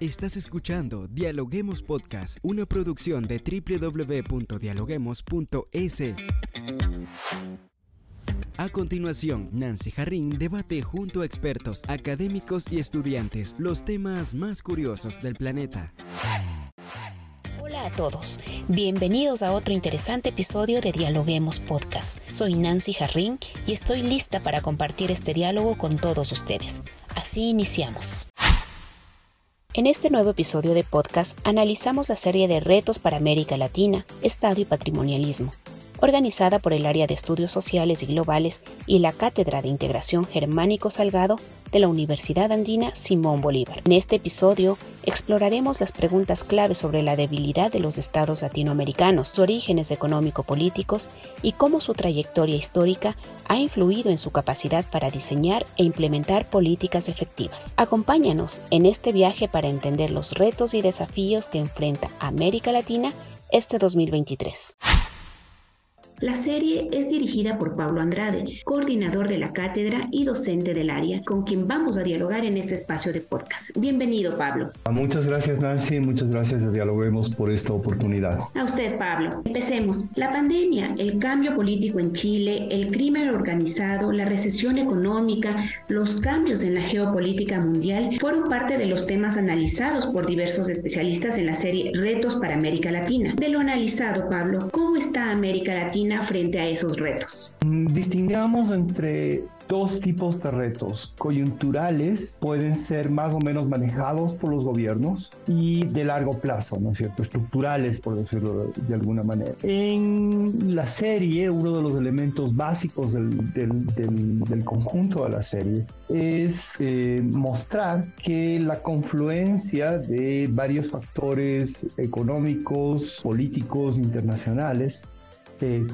Estás escuchando Dialoguemos Podcast, una producción de www.dialoguemos.es. A continuación, Nancy Jarrín debate junto a expertos, académicos y estudiantes los temas más curiosos del planeta. Hola a todos, bienvenidos a otro interesante episodio de Dialoguemos Podcast. Soy Nancy Jarrín y estoy lista para compartir este diálogo con todos ustedes. Así iniciamos. En este nuevo episodio de podcast analizamos la serie de retos para América Latina, Estado y Patrimonialismo, organizada por el Área de Estudios Sociales y Globales y la Cátedra de Integración Germánico Salgado de la Universidad Andina Simón Bolívar. En este episodio exploraremos las preguntas clave sobre la debilidad de los estados latinoamericanos, sus orígenes económico-políticos y cómo su trayectoria histórica ha influido en su capacidad para diseñar e implementar políticas efectivas. Acompáñanos en este viaje para entender los retos y desafíos que enfrenta América Latina este 2023. La serie es dirigida por Pablo Andrade, coordinador de la cátedra y docente del área, con quien vamos a dialogar en este espacio de podcast. Bienvenido, Pablo. Muchas gracias, Nancy. Muchas gracias a Dialoguemos por esta oportunidad. A usted, Pablo. Empecemos. La pandemia, el cambio político en Chile, el crimen organizado, la recesión económica, los cambios en la geopolítica mundial fueron parte de los temas analizados por diversos especialistas en la serie Retos para América Latina. De lo analizado, Pablo, ¿cómo está América Latina? Frente a esos retos? Mm, distingamos entre dos tipos de retos. Coyunturales pueden ser más o menos manejados por los gobiernos y de largo plazo, ¿no es cierto? Estructurales, por decirlo de alguna manera. En la serie, uno de los elementos básicos del, conjunto de la serie es eh, mostrar que la confluencia de varios factores económicos, políticos, internacionales,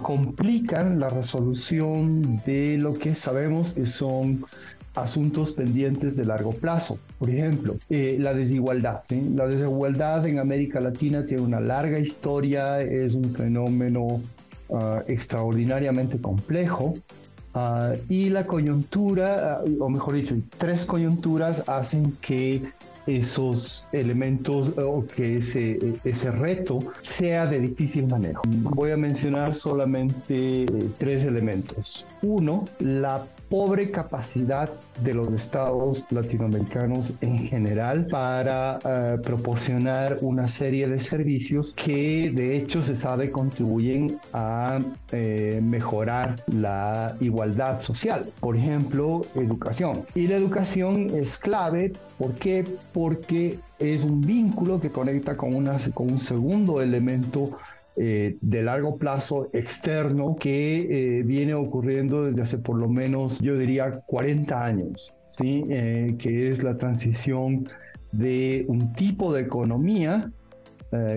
complican la resolución de lo que sabemos que son asuntos pendientes de largo plazo. Por ejemplo, eh, la desigualdad. La desigualdad en América Latina tiene una larga historia, es un fenómeno ah, extraordinariamente complejo. Ah, y la coyuntura, ah, o mejor dicho, tres coyunturas hacen que esos elementos o que ese, ese reto sea de difícil manejo. Voy a mencionar solamente eh, tres elementos. Uno, la pobre capacidad de los estados latinoamericanos en general para eh, proporcionar una serie de servicios que de hecho se sabe contribuyen a eh, mejorar la igualdad social. Por ejemplo, educación. Y la educación es clave. ¿Por qué? Porque es un vínculo que conecta con, una, con un segundo elemento eh, de largo plazo externo que eh, viene ocurriendo desde hace por lo menos, yo diría, 40 años, ¿sí? Eh, que es la transición de un tipo de economía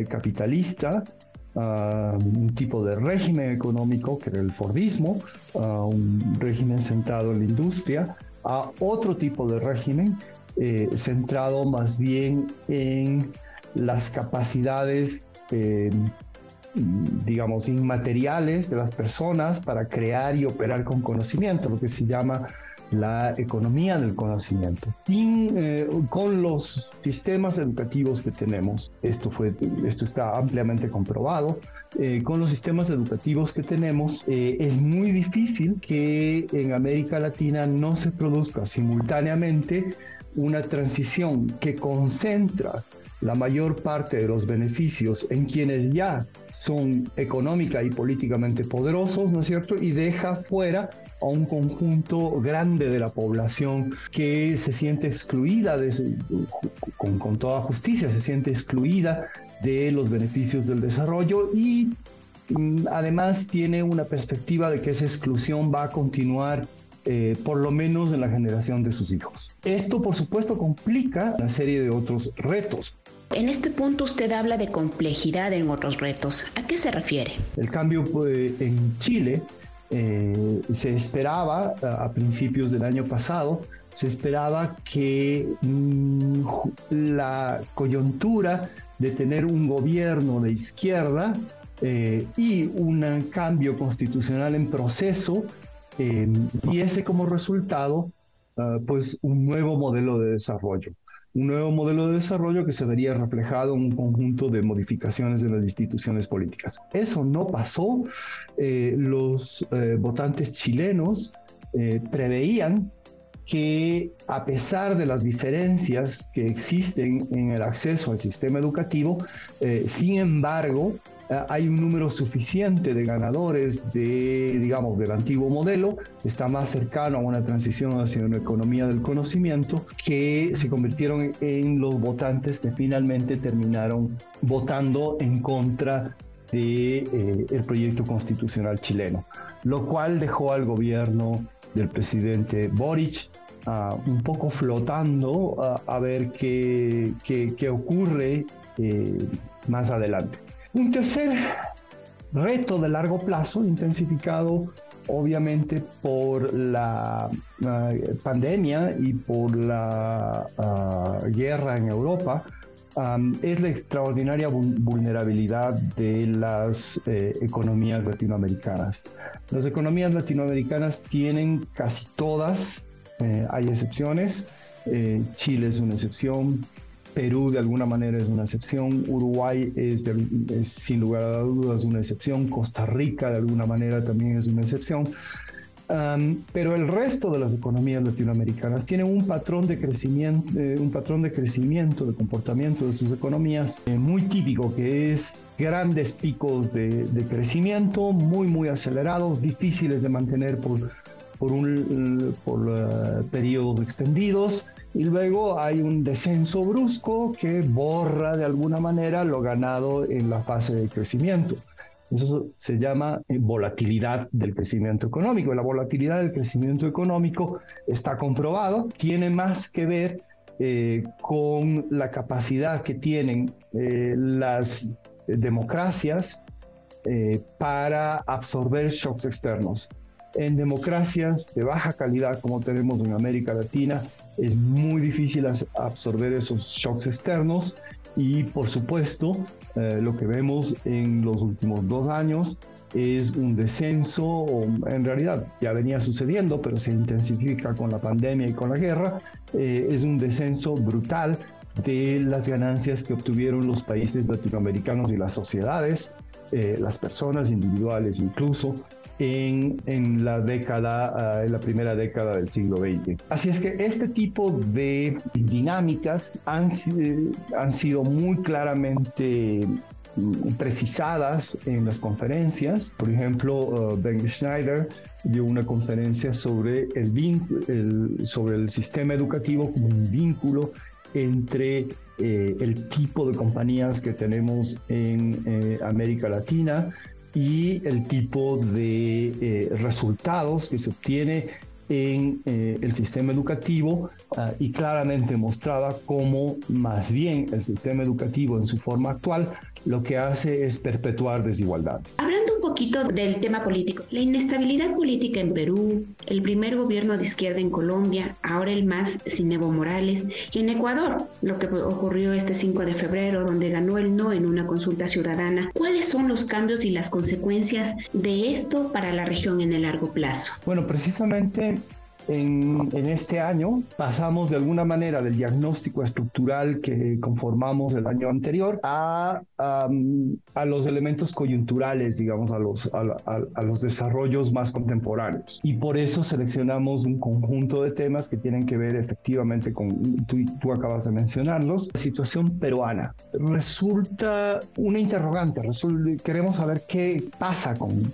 capitalista a un tipo de régimen económico, que era el Fordismo, a un régimen centrado en la industria, a otro tipo de régimen centrado más bien en las capacidades digamos, inmateriales de las personas para crear y operar con conocimiento, lo que se llama la economía del conocimiento. Eh, con los sistemas educativos que tenemos, esto, fue, esto está ampliamente comprobado, eh, con los sistemas educativos que tenemos, eh, es muy difícil que en América Latina no se produzca simultáneamente una transición que concentra la mayor parte de los beneficios en quienes ya son económica y políticamente poderosos, ¿no es cierto? Y deja fuera a un conjunto grande de la población que se siente excluida, con, toda justicia, se siente excluida de los beneficios del desarrollo y mm, además tiene una perspectiva de que esa exclusión va a continuar eh, por lo menos en la generación de sus hijos. Esto, por supuesto, complica una serie de otros retos. En este punto usted habla de complejidad en otros retos. ¿A qué se refiere? El cambio pues, en Chile eh, se esperaba a principios del año pasado, se esperaba que mm, la coyuntura de tener un gobierno de izquierda eh, y un cambio constitucional en proceso eh, diese como resultado ah, pues un nuevo modelo de desarrollo. Un nuevo modelo de desarrollo que se vería reflejado en un conjunto de modificaciones en las instituciones políticas. Eso no pasó. Eh, los eh, votantes chilenos eh, preveían que a pesar de las diferencias que existen en el acceso al sistema educativo, sin embargo, hay un número suficiente de ganadores de, digamos, del antiguo modelo, está más cercano a una transición hacia una economía del conocimiento, que se convirtieron en los votantes que finalmente terminaron votando en contra del de, eh, proyecto constitucional chileno, lo cual dejó al gobierno del presidente Boric uh, un poco flotando uh, a ver qué, qué, qué ocurre eh, más adelante. Un tercer reto de largo plazo, intensificado obviamente por la pandemia y por la ah, guerra en Europa, es la extraordinaria vulnerabilidad de las eh, economías latinoamericanas. Las economías latinoamericanas tienen casi todas, eh, hay excepciones, eh, Chile es una excepción, Perú de alguna manera es una excepción, Uruguay es, sin lugar a dudas una excepción, Costa Rica de alguna manera también es una excepción. pero el resto de las economías latinoamericanas tienen un patrón de crecimiento, eh, un patrón de crecimiento, de comportamiento de sus economías eh, muy típico, que es grandes picos de, crecimiento, muy muy acelerados, difíciles de mantener por, por, un, por eh, periodos extendidos y luego hay un descenso brusco que borra de alguna manera lo ganado en la fase de crecimiento. Eso se llama eh, volatilidad del crecimiento económico. La volatilidad del crecimiento económico está comprobado, tiene más que ver eh, con la capacidad que tienen eh, las democracias para absorber shocks externos. En democracias de baja calidad como tenemos en América Latina, es muy difícil absorber esos shocks externos y por supuesto eh, lo que vemos en los últimos dos años es un descenso, o en realidad ya venía sucediendo, pero se intensifica con la pandemia y con la guerra, eh, es un descenso brutal de las ganancias que obtuvieron los países latinoamericanos y las sociedades, eh, las personas individuales incluso, en, la década, ah, en la primera década del siglo XX. Así es que este tipo de dinámicas han, han sido muy claramente mm, precisadas en las conferencias. Por ejemplo, uh, Ben Schneider dio una conferencia sobre el, el, sobre el sistema educativo como un vínculo entre eh, el tipo de compañías que tenemos en eh, América Latina y el tipo de eh, resultados que se obtiene en eh, el sistema educativo ah, y claramente mostraba cómo más bien el sistema educativo en su forma actual lo que hace es perpetuar desigualdades. Hablando un poquito del tema político, la inestabilidad política en Perú, el primer gobierno de izquierda en Colombia, ahora el más sin Evo Morales, y en Ecuador, lo que ocurrió este 5 de febrero, donde ganó el no en una consulta ciudadana. ¿Cuáles son los cambios y las consecuencias de esto para la región en el largo plazo? Bueno, precisamente en, este año pasamos de alguna manera del diagnóstico estructural que conformamos el año anterior a, a, los elementos coyunturales, digamos, a los, a, los desarrollos más contemporáneos. Y por eso seleccionamos un conjunto de temas que tienen que ver efectivamente con, tú, tú acabas de mencionarlos, la situación peruana. Resulta una interrogante, queremos saber qué pasa con,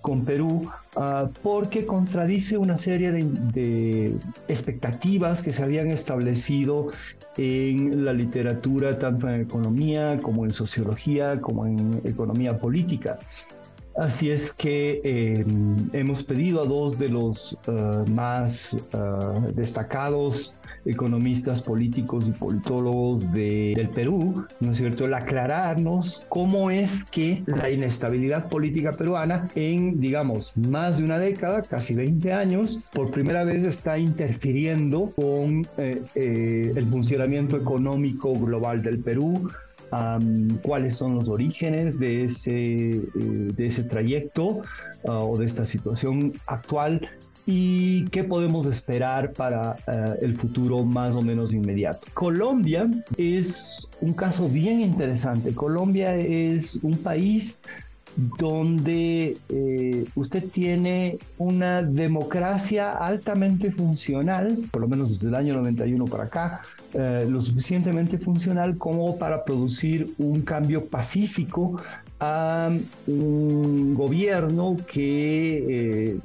con Perú uh, porque contradice una serie de, expectativas que se habían establecido en la literatura, tanto en economía como en sociología, como en economía política. Así es que eh, hemos pedido a dos de los uh, más uh, destacados economistas políticos y politólogos de, del Perú, ¿no es cierto?, el aclararnos cómo es que la inestabilidad política peruana en, digamos, más de una década, casi 20 años, por primera vez está interfiriendo con eh, eh, el funcionamiento económico global del Perú, cuáles son los orígenes de ese, eh, de ese trayecto ah, o de esta situación actual y qué podemos esperar para eh, el futuro más o menos inmediato. Colombia es un caso bien interesante. Colombia es un país donde eh, usted tiene una democracia altamente funcional, por lo menos desde el año 91 para acá, eh, lo suficientemente funcional como para producir un cambio pacífico a un gobierno que...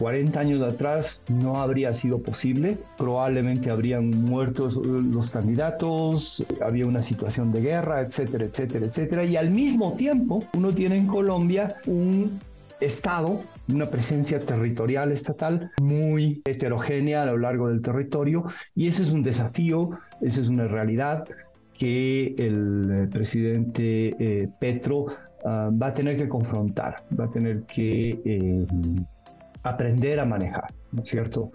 40 años atrás no habría sido posible, probablemente habrían muerto los candidatos, había una situación de guerra, etcétera, etcétera, etcétera. Y al mismo tiempo, uno tiene en Colombia un Estado, una presencia territorial estatal muy heterogénea a lo largo del territorio y ese es un desafío, esa es una realidad que el presidente eh, Petro ah, va a tener que confrontar, va a tener que eh, aprender a manejar, ¿no es cierto?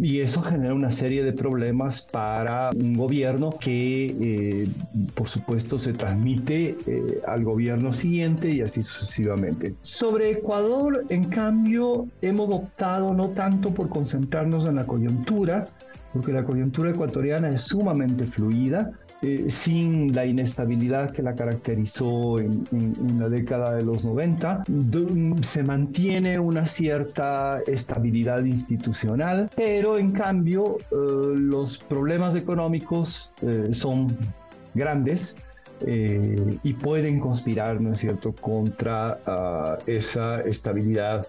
y eso genera una serie de problemas para un gobierno que, eh, por supuesto, se transmite eh, al gobierno siguiente y así sucesivamente. Sobre Ecuador, en cambio, hemos optado no tanto por concentrarnos en la coyuntura, porque la coyuntura ecuatoriana es sumamente fluida, eh, sin la inestabilidad que la caracterizó en, la década de los 90. Se mantiene una cierta estabilidad institucional, pero en cambio eh, los problemas económicos eh, son grandes. y pueden conspirar, ¿no es cierto?, contra ah, esa estabilidad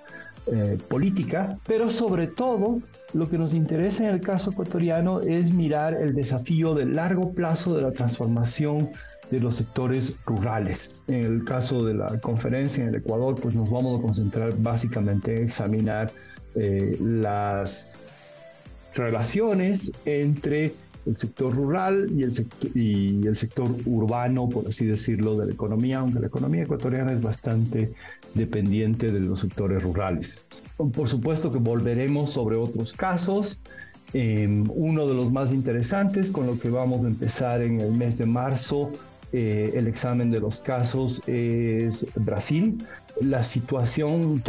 política, pero sobre todo lo que nos interesa en el caso ecuatoriano es mirar el desafío de largo plazo de la transformación de los sectores rurales. En el caso de la conferencia en el Ecuador, pues nos vamos a concentrar básicamente en examinar eh, las relaciones entre el sector rural y el sector, y el sector urbano, por así decirlo, de la economía, aunque la economía ecuatoriana es bastante dependiente de los sectores rurales. Por supuesto que volveremos sobre otros casos. Em, uno de los más interesantes, con lo que vamos a empezar en el mes de marzo, eh, el examen de los casos es Brasil. La situación,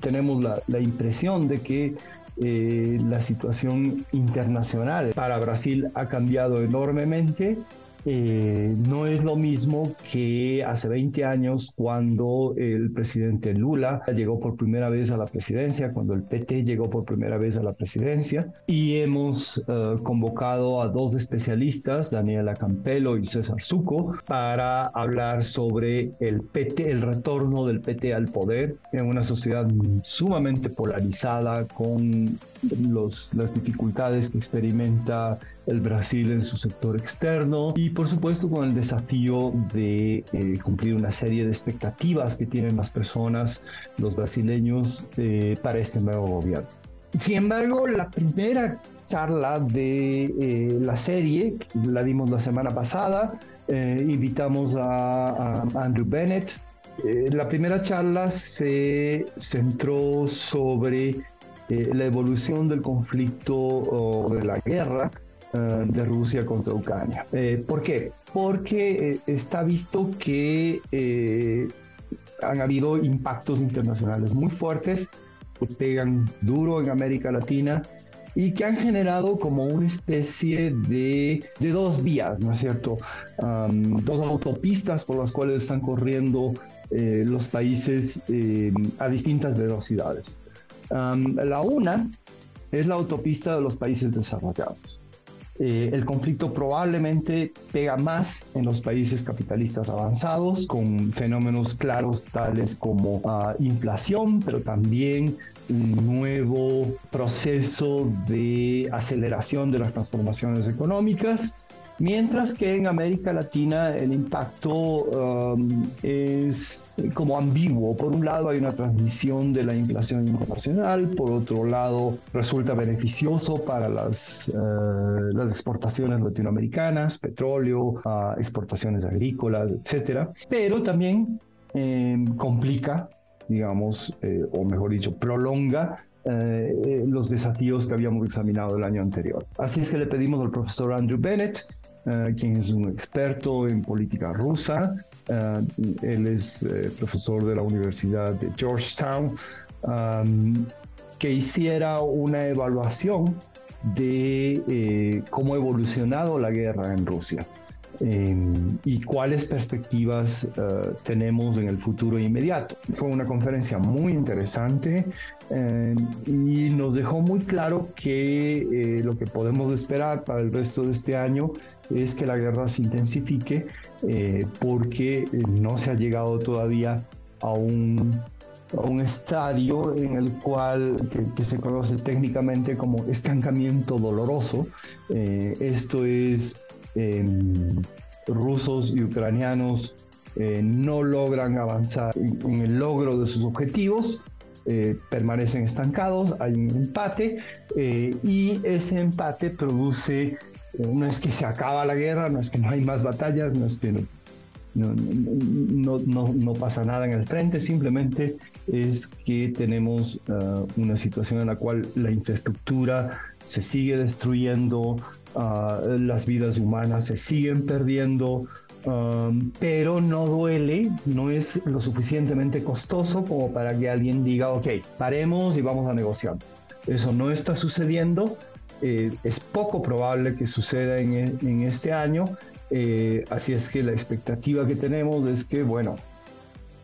tenemos la, la, impresión de que eh, la situación internacional para Brasil ha cambiado enormemente eh, no es lo mismo que hace 20 años cuando el presidente Lula llegó por primera vez a la presidencia, cuando el PT llegó por primera vez a la presidencia. Y hemos eh, convocado a dos especialistas, Daniela Campelo y César Suco, para hablar sobre el PT, el retorno del PT al poder en una sociedad sumamente polarizada con las dificultades que experimenta el Brasil en su sector externo y por supuesto con el desafío de eh, cumplir una serie de expectativas que tienen las personas, los brasileños, eh, para este nuevo gobierno. Sin embargo, la primera charla de eh, la serie, la dimos la semana pasada, invitamos a, a Andrew Bennett, la primera charla se centró sobre la evolución del conflicto o de la guerra eh, de Rusia contra Ucrania. Eh, ¿Por qué? Porque eh, está visto que han habido impactos internacionales muy fuertes que pegan duro en América Latina y que han generado como una especie de, de dos vías, ¿no es cierto? dos autopistas por las cuales están corriendo los países a distintas velocidades. la una es la autopista de los países desarrollados. Eh, el conflicto probablemente pega más en los países capitalistas avanzados, con fenómenos claros tales como ah, inflación, pero también un nuevo proceso de aceleración de las transformaciones económicas Mientras que en América Latina el impacto um, es como ambiguo. Por un lado hay una transmisión de la inflación internacional, por otro lado resulta beneficioso para las, eh, las exportaciones latinoamericanas, petróleo, uh, exportaciones agrícolas, etc. Pero también em, complica, digamos, eh, o mejor dicho, prolonga eh, los desafíos que habíamos examinado el año anterior. Así es que le pedimos al profesor Andrew Bennett eh, quien es un experto en política rusa. Eh, él es eh, profesor de la Universidad de Georgetown. Que hiciera una evaluación de cómo ha evolucionado la guerra en Rusia em, y cuáles perspectivas eh, tenemos en el futuro inmediato. Fue una conferencia muy interesante em, y nos dejó muy claro que eh, lo que podemos esperar para el resto de este año es que la guerra se intensifique porque no se ha llegado todavía a un un estadio en el cual, que, se conoce técnicamente como estancamiento doloroso. Eh, esto es, rusos y ucranianos eh, no logran avanzar en, el logro de sus objetivos, eh, permanecen estancados, hay un empate y ese empate produce, no es que se acaba la guerra, no es que no hay más batallas, no es que no, no, no, no, pasa nada en el frente, simplemente es que tenemos uh, una situación en la cual la infraestructura se sigue destruyendo, uh, las vidas humanas se siguen perdiendo, um, pero no duele, no es lo suficientemente costoso como para que alguien diga, ok, paremos y vamos a negociar. Eso no está sucediendo, eh, es poco probable que suceda en, en este año eh, así es que la expectativa que tenemos es que, bueno,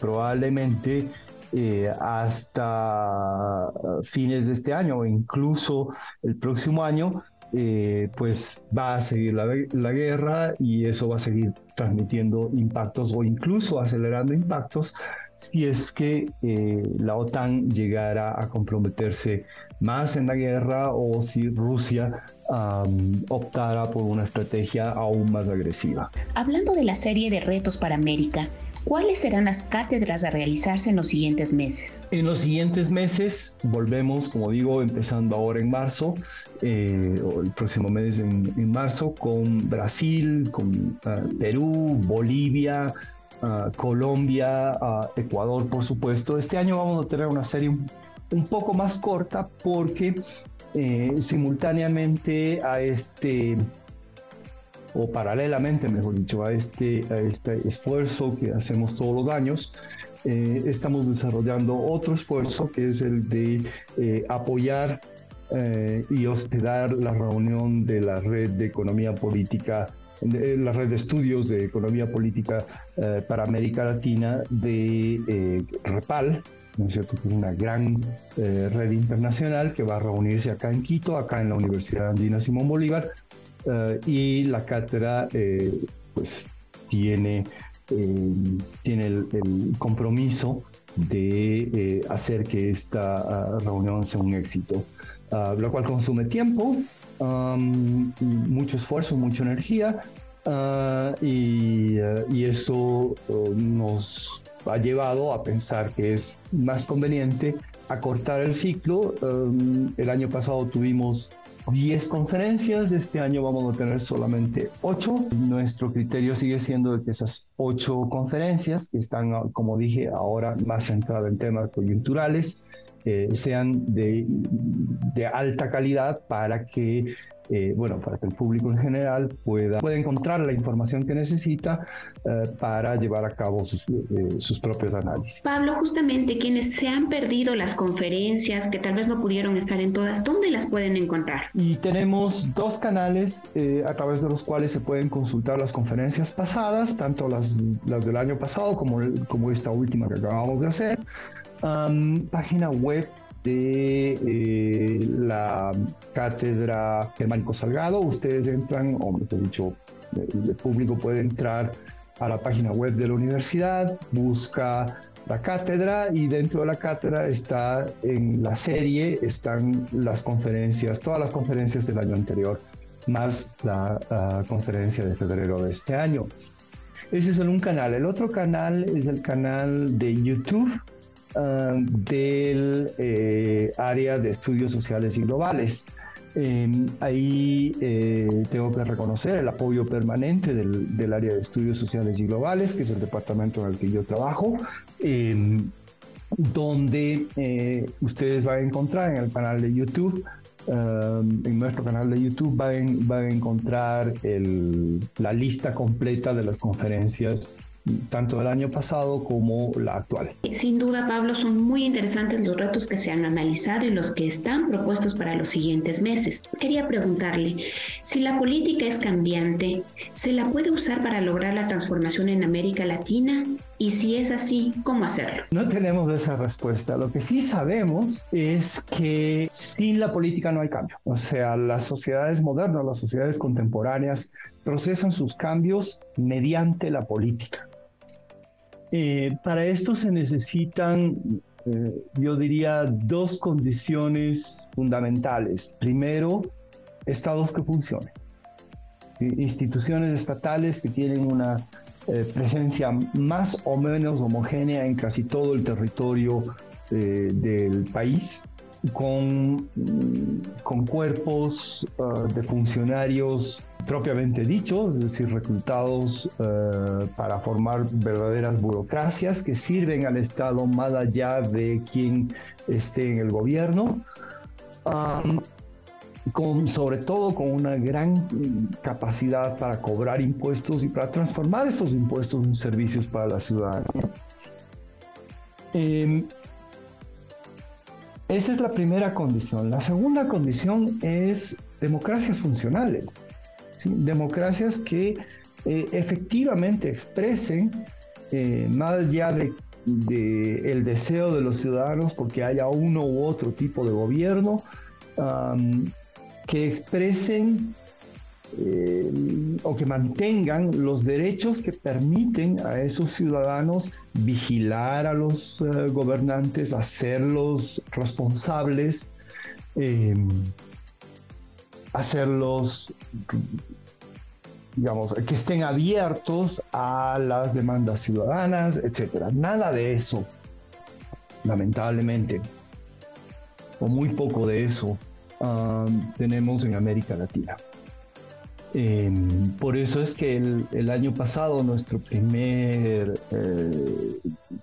probablemente eh, hasta fines de este año o incluso el próximo año, eh, pues va a seguir la, la, guerra y eso va a seguir transmitiendo impactos o incluso acelerando impactos si es que la OTAN llegara a comprometerse más en la guerra o si Rusia optara por una estrategia aún más agresiva. Hablando de la serie de retos para América, ¿Cuáles serán las cátedras a realizarse en los siguientes meses? En los siguientes meses volvemos, como digo, empezando ahora en marzo, eh, o el próximo mes en, marzo, con Brasil, con ah, Perú, Bolivia, ah, Colombia, ah, Ecuador, por supuesto. Este año vamos a tener una serie un poco más corta porque eh, simultáneamente a este, o paralelamente, mejor dicho, a este, este esfuerzo que hacemos todos los años, eh, estamos desarrollando otro esfuerzo que es el de eh, apoyar y hospedar la reunión de la red de economía política, la red de estudios de economía política para América Latina de REPAL, ¿no es cierto? una gran eh, red internacional que va a reunirse acá en Quito, acá en la Universidad Andina Simón Bolívar, eh, y la cátedra eh, pues tiene, tiene el, compromiso de hacer que esta ah, reunión sea un éxito, uh, lo cual consume tiempo, mucho esfuerzo, mucha energía, uh, y, eso nos ha llevado a pensar que es más conveniente acortar el ciclo. El año pasado tuvimos 10 conferencias, este año vamos a tener solamente 8. Nuestro criterio sigue siendo de que esas 8 conferencias, que están, como dije, ahora más centradas en temas coyunturales, eh, sean de alta calidad para que eh, bueno, para que el público en general pueda, pueda encontrar la información que necesita eh, para llevar a cabo sus, eh, sus, propios análisis. Pablo, justamente quienes se han perdido las conferencias, que tal vez no pudieron estar en todas, ¿dónde las pueden encontrar? Y tenemos dos canales a través de los cuales se pueden consultar las conferencias pasadas, tanto las, las del año pasado como, como esta última que acabamos de hacer. página web de eh, la cátedra Germánico Salgado. Ustedes entran, o mejor dicho, el, público puede entrar a la página web de la universidad, busca la cátedra y dentro de la cátedra está en la serie, están las conferencias, todas las conferencias del año anterior, más la conferencia de febrero de este año. Ese es un canal. El otro canal es el canal de YouTube Del eh, área de estudios sociales y globales. Em, ahí eh, tengo que reconocer el apoyo permanente del, del, área de estudios sociales y globales, que es el departamento en el que yo trabajo, em, donde eh, ustedes van a encontrar en el canal de YouTube um, en nuestro canal de YouTube van, van a encontrar la lista completa de las conferencias tanto el año pasado como la actual. Sin duda, Pablo, son muy interesantes los retos que se han analizado y los que están propuestos para los siguientes meses. Quería preguntarle, si la política es cambiante, ¿se la puede usar para lograr la transformación en América Latina? Y si es así, ¿cómo hacerlo? No tenemos esa respuesta. Lo que sí sabemos es que sin la política no hay cambio. O sea, las sociedades modernas, las sociedades contemporáneas procesan sus cambios mediante la política. Eh, para esto se necesitan, eh, yo diría, dos condiciones fundamentales. Primero, estados que funcionen. Instituciones estatales que tienen una eh, presencia más o menos homogénea en casi todo el territorio del país con, con cuerpos ah, de funcionarios propiamente dichos, es decir, reclutados eh, para formar verdaderas burocracias que sirven al Estado más allá de quien esté en el gobierno, con, sobre todo con una gran capacidad para cobrar impuestos y para transformar esos impuestos en servicios para la ciudadanía. Em, esa es la primera condición. La segunda condición es democracias funcionales. Democracias que eh, efectivamente expresen, eh, más allá de, el deseo de los ciudadanos porque haya uno u otro tipo de gobierno, que expresen eh, o que mantengan los derechos que permiten a esos ciudadanos vigilar a los eh, gobernantes, hacerlos responsables, em, hacerlos, digamos, que estén abiertos a las demandas ciudadanas, etc. Nada de eso, lamentablemente, o muy poco de eso tenemos en América Latina. Em, por eso es que el, año pasado eh,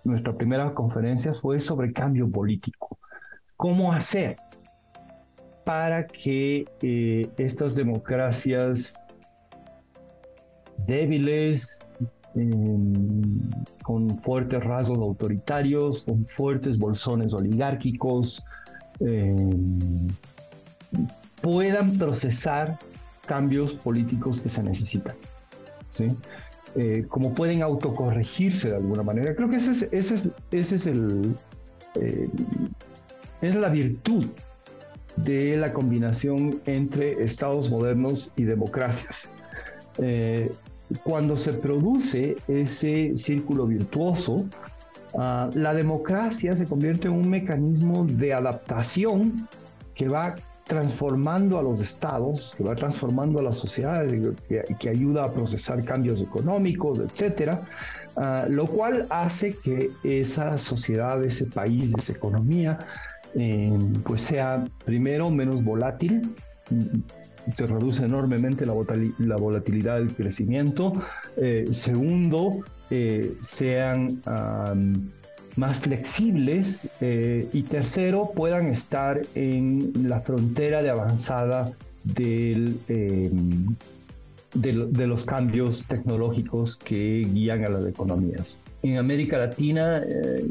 nuestra primera conferencia fue sobre cambio político. ¿Cómo hacer para que eh, estas democracias débiles, em, con fuertes rasgos autoritarios, con fuertes bolsones oligárquicos, em, puedan procesar cambios políticos que se necesitan. ¿sí? Eh, como pueden autocorregirse de alguna manera. Creo que ese es, ese es, ese es el, eh, es la virtud de la combinación entre estados modernos y democracias. Eh, cuando se produce ese círculo virtuoso, ah, la democracia se convierte en un mecanismo de adaptación que va transformando a los estados, que va transformando a la sociedad, que, ayuda a procesar cambios económicos, etcétera, ah, lo cual hace que esa sociedad, ese país, esa economía, eh, pues sea primero menos volátil, se reduce enormemente la, volatilidad del crecimiento, eh, segundo, eh, sean más flexibles eh, y tercero puedan estar en la frontera de avanzada del, em, de, los cambios tecnológicos que guían a las economías. En América Latina eh,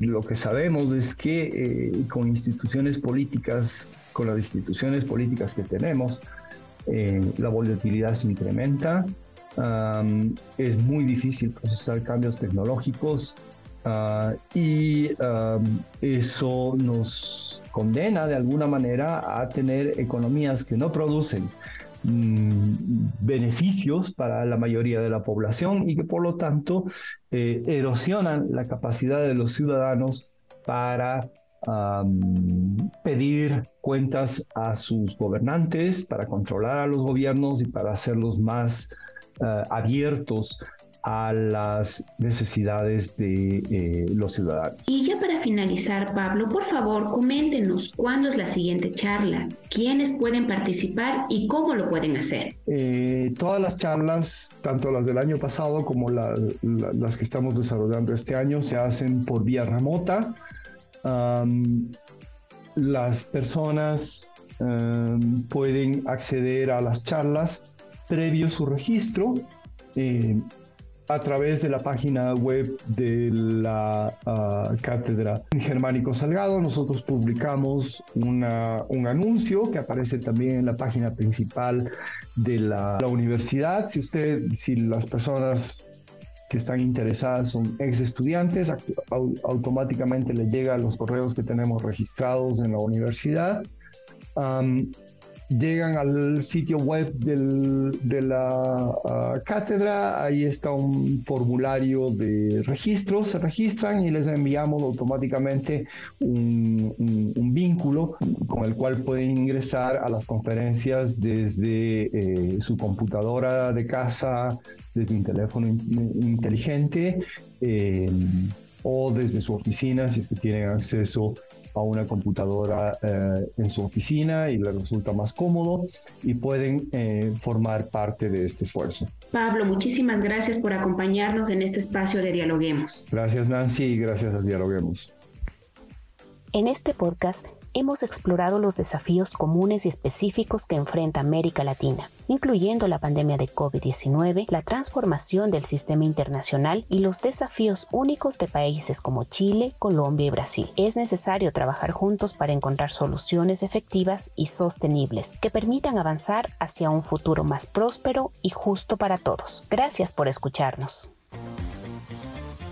lo que sabemos es que eh, con instituciones políticas, con las instituciones políticas que tenemos, la volatilidad se incrementa, es muy difícil procesar cambios tecnológicos, Ah, y eso nos condena de alguna manera a tener economías que no producen mm, beneficios para la mayoría de la población y que por lo tanto eh, erosionan la capacidad de los ciudadanos para pedir cuentas a sus gobernantes, para controlar a los gobiernos y para hacerlos más ah, abiertos a las necesidades de eh, los ciudadanos. Y ya para finalizar, Pablo, por favor, coméntenos cuándo es la siguiente charla, quiénes pueden participar y cómo lo pueden hacer. Eh, todas las charlas, tanto las del año pasado como las que estamos desarrollando este año, se hacen por vía remota. las personas pueden acceder a las charlas previo su registro. Eh, a través de la página web de la uh, Cátedra Germánico Salgado. Nosotros publicamos una, un anuncio que aparece también en la página principal de la, universidad. Si usted, si las personas que están interesadas son ex estudiantes, automáticamente les llega los correos que tenemos registrados en la universidad. Llegan al sitio web de la ah, cátedra, ahí está un formulario de registro, se registran y les enviamos automáticamente un, vínculo con el cual pueden ingresar a las conferencias desde eh, su computadora de casa, desde un teléfono inteligente. Eh, o desde su oficina si es que tienen acceso a una computadora eh, en su oficina y les resulta más cómodo y pueden eh, formar parte de este esfuerzo. Pablo, muchísimas gracias por acompañarnos en este espacio de Dialoguemos. Gracias Nancy y gracias a Dialoguemos. En este podcast hemos explorado los desafíos comunes y específicos que enfrenta América Latina, incluyendo la pandemia de COVID-19, la transformación del sistema internacional y los desafíos únicos de países como Chile, Colombia y Brasil. Es necesario trabajar juntos para encontrar soluciones efectivas y sostenibles que permitan avanzar hacia un futuro más próspero y justo para todos. Gracias por escucharnos.